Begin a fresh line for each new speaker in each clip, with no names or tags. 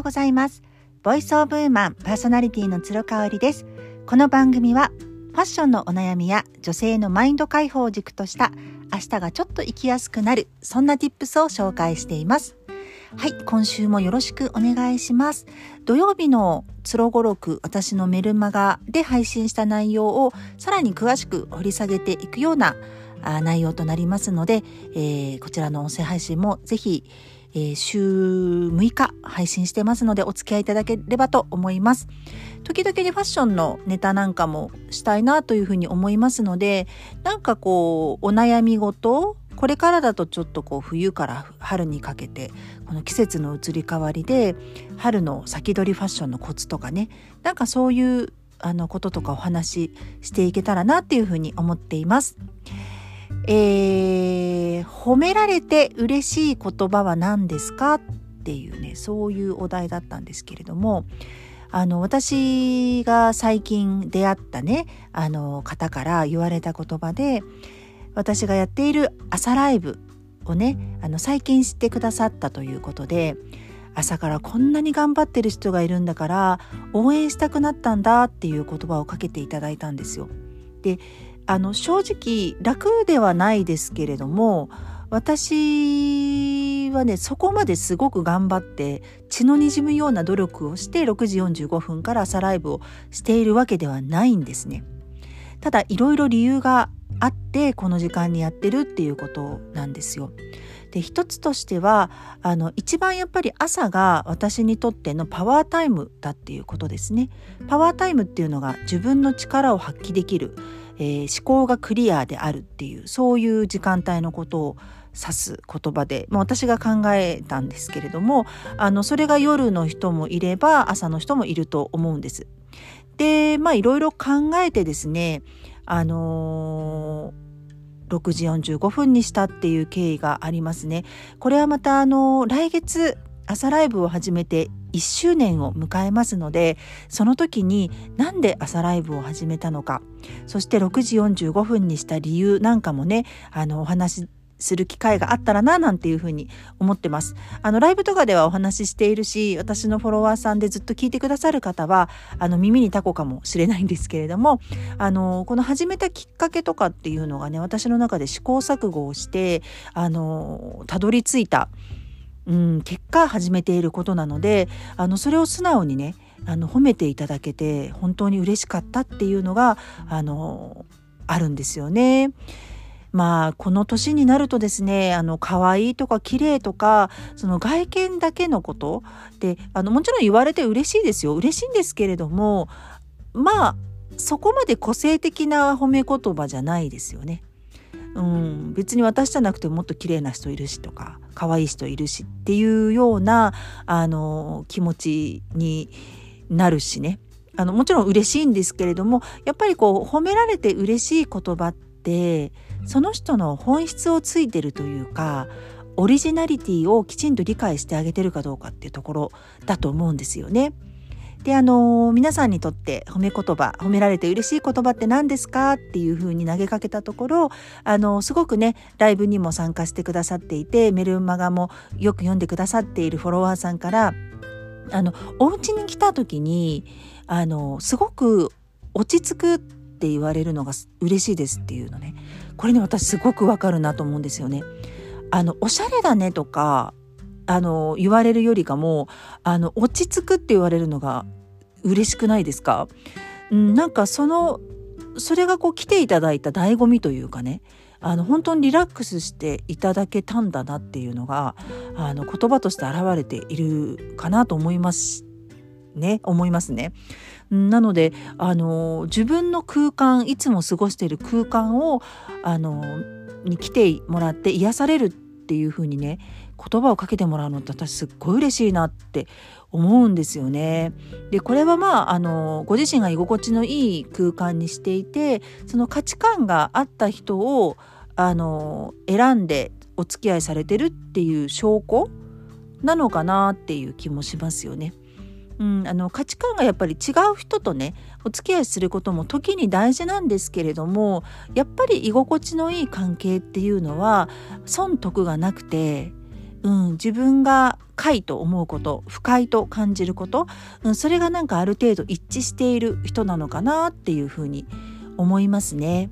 ようございます。ボイスオブウーマンパーソナリティの鶴香織です。この番組はファッションのお悩みや女性のマインド解放を軸とした明日がちょっと生きやすくなるそんな tips を紹介しています。はい今週もよろしくお願いします。土曜日のつろごろく私のメルマガで配信した内容をさらに詳しく掘り下げていくような内容となりますので、えー、こちらの音声配信もぜひえー、週6日配信してますのでお付き合いいただければと思います。時々にファッションのネタなんかもしたいなというふうに思いますので、なんかこう、お悩み事これからだとちょっとこう冬から春にかけてこの季節の移り変わりで春の先取りファッションのコツとかねなんかそういうあのこととかお話ししていけたらなっていうふうに思っています。えー、褒められて嬉しい言葉は何ですか？っていうねそういうお題だったんですけれどもあの私が最近出会ったねあの方から言われた言葉で私がやっている朝ライブをねあの最近知ってくださったということで朝からこんなに頑張ってる人がいるんだから応援したくなったんだっていう言葉をかけていただいたんですよ。であの正直楽ではないですけれども私はねそこまですごく頑張って血のにじむような努力をして6時45分から朝ライブをしているわけではないんですね。ただいろいろ理由があってこの時間にやってるっていうことなんですよ。で一つとしてはあの一番やっぱり朝が私にとってのパワータイムだっていうことですね。パワータイムっていうのが自分の力を発揮できるえー、思考がクリアであるっていうそういう時間帯のことを指す言葉で、まあ、私が考えたんですけれどもあのそれが夜の人もいれば朝の人もいると思うんです。でまあいろいろ考えてですねあのー、6時45分にしたっていう経緯がありますね。これはまたあの来月朝ライブを始めて1周年を迎えますのでその時になんで朝ライブを始めたのかそして6時45分にした理由なんかもねあのお話しする機会があったらななんていうふうに思ってます。あのライブとかではお話ししているし私のフォロワーさんでずっと聞いてくださる方はあの耳にタコかもしれないんですけれどもあのこの始めたきっかけとかっていうのがね私の中で試行錯誤をしてあのたどり着いたうん、結果始めていることなのであのそれを素直にねあの褒めていただけて本当に嬉しかったっていうのがあのあるんですよね。まあこの年になるとですねあの可愛いとか綺麗とかその外見だけのことであのもちろん言われて嬉しいですよ嬉しいんですけれどもまあそこまで個性的な褒め言葉じゃないですよね。うん、別に私じゃなくてもっと綺麗な人いるしとか可愛い人いるしっていうようなあの気持ちになるしねあのもちろん嬉しいんですけれどもやっぱりこう褒められて嬉しい言葉ってその人の本質をついてるというかオリジナリティをきちんと理解してあげてるかどうかっていうところだと思うんですよね。であの皆さんにとって褒め言葉褒められて嬉しい言葉って何ですか？っていうふうに投げかけたところあのすごくねライブにも参加してくださっていてメルマガもよく読んでくださっているフォロワーさんからあのお家に来た時にあのすごく落ち着くって言われるのが嬉しいですっていうのねこれね私すごくわかるなと思うんですよね。あのおしゃれだねとかあの言われるよりかもあの落ち着くって言われるのが嬉しくないですか、うん、なんかそのそれがこう来ていただいた醍醐味というかねあの本当にリラックスしていただけたんだなっていうのがあの言葉として現れているかなと思いますね思いますね。なのであの自分の空間いつも過ごしている空間をあのに来てもらって癒されるっていう風にね言葉をかけてもらうのって私すっごい嬉しいなって思うんですよね。でこれはまああのご自身が居心地のいい空間にしていてその価値観があった人をあの選んでお付き合いされてるっていう証拠なのかなっていう気もしますよね。うん、あの価値観がやっぱり違う人とねお付き合いすることも時に大事なんですけれどもやっぱり居心地のいい関係っていうのは損得がなくてうん、自分が深いと思うこと不快と感じること、うん、それがなんかある程度一致している人なのかなっていうふうに思いますね。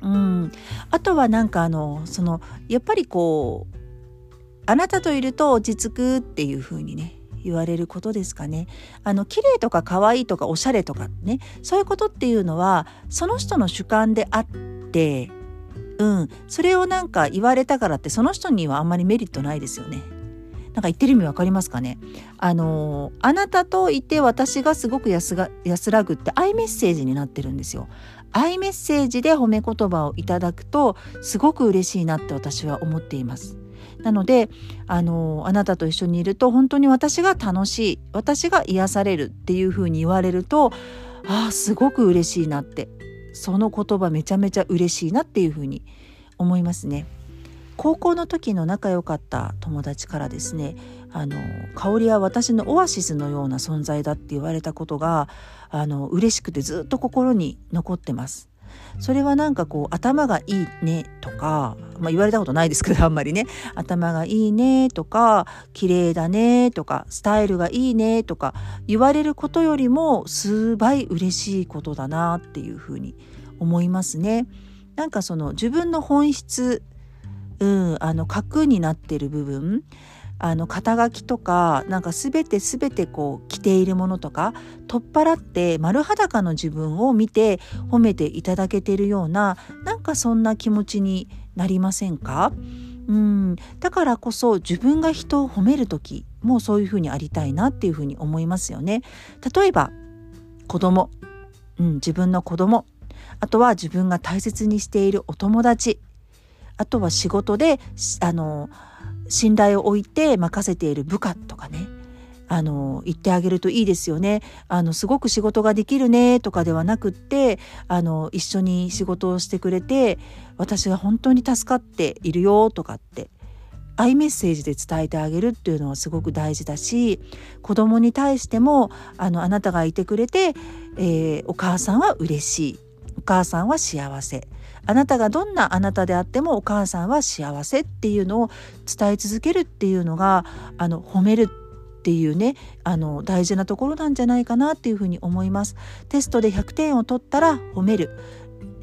うん、あとはなんかあのそのやっぱりこうあなたといると落ち着くっていう風にね言われることですかね。あの綺麗とか可愛いとかおしゃれとかねそういうことっていうのはその人の主観であってうんそれをなんか言われたからってその人にはあんまりメリットないですよね。なんか言ってる意味わかりますかね？あのあなたといて私がすごく安が安らぐってアイメッセージになってるんですよ。アイメッセージで褒め言葉をいただくとすごく嬉しいなって私は思っています。なのであのあなたと一緒にいると本当に私が楽しい私が癒されるっていうふうに言われるとああすごく嬉しいなってその言葉めちゃめちゃ嬉しいなっていうふうに思いますね。高校の時の仲良かった友達からですねあの香りは私のオアシスのような存在だって言われたことがあの嬉しくてずっと心に残ってます。それはなんかこう頭がいいねとか、まあ、言われたことないですけど あんまりね頭がいいねとか綺麗だねとかスタイルがいいねとか言われることよりも数倍嬉しいことだなっていうふうに思いますね。なんかその自分の本質、うん、あの核になってる部分あの肩書きとかなんか全て全てこう着ているものとか取っ払って丸裸の自分を見て褒めていただけているようななんかそんな気持ちになりませんか？うん。だからこそ自分が人を褒める時もそういうふうにありたいなっていうふうに思いますよね。例えば子供、うん、自分の子供。あとは自分が大切にしているお友達。あとは仕事であの信頼を置いて任せている部下とかねあの言ってあげるといいですよね。あのすごく仕事ができるねとかではなくってあの一緒に仕事をしてくれて私が本当に助かっているよとかってアイメッセージで伝えてあげるっていうのはすごく大事だし子供に対してもあのあなたがいてくれて、えー、お母さんは嬉しい。お母さんは幸せ。あなたがどんなあなたであってもお母さんは幸せっていうのを伝え続けるっていうのがあの褒めるっていうねあの大事なところなんじゃないかなっていうふうに思います。テストで100点を取ったら褒める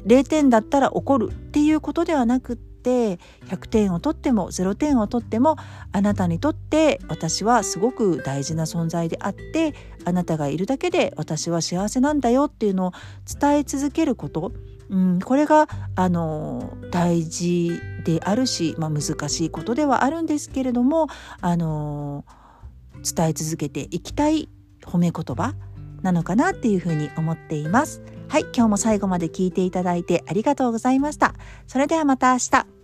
0点だったら怒るっていうことではなくって100点を取っても0点を取ってもあなたにとって私はすごく大事な存在であってあなたがいるだけで私は幸せなんだよっていうのを伝え続けることうん、これがあの大事であるし、まあ、難しいことではあるんですけれどもあの伝え続けていきたい褒め言葉なのかなっていうふうに思っています。はい、今日も最後まで聞いていただいてありがとうございました。それではまた明日。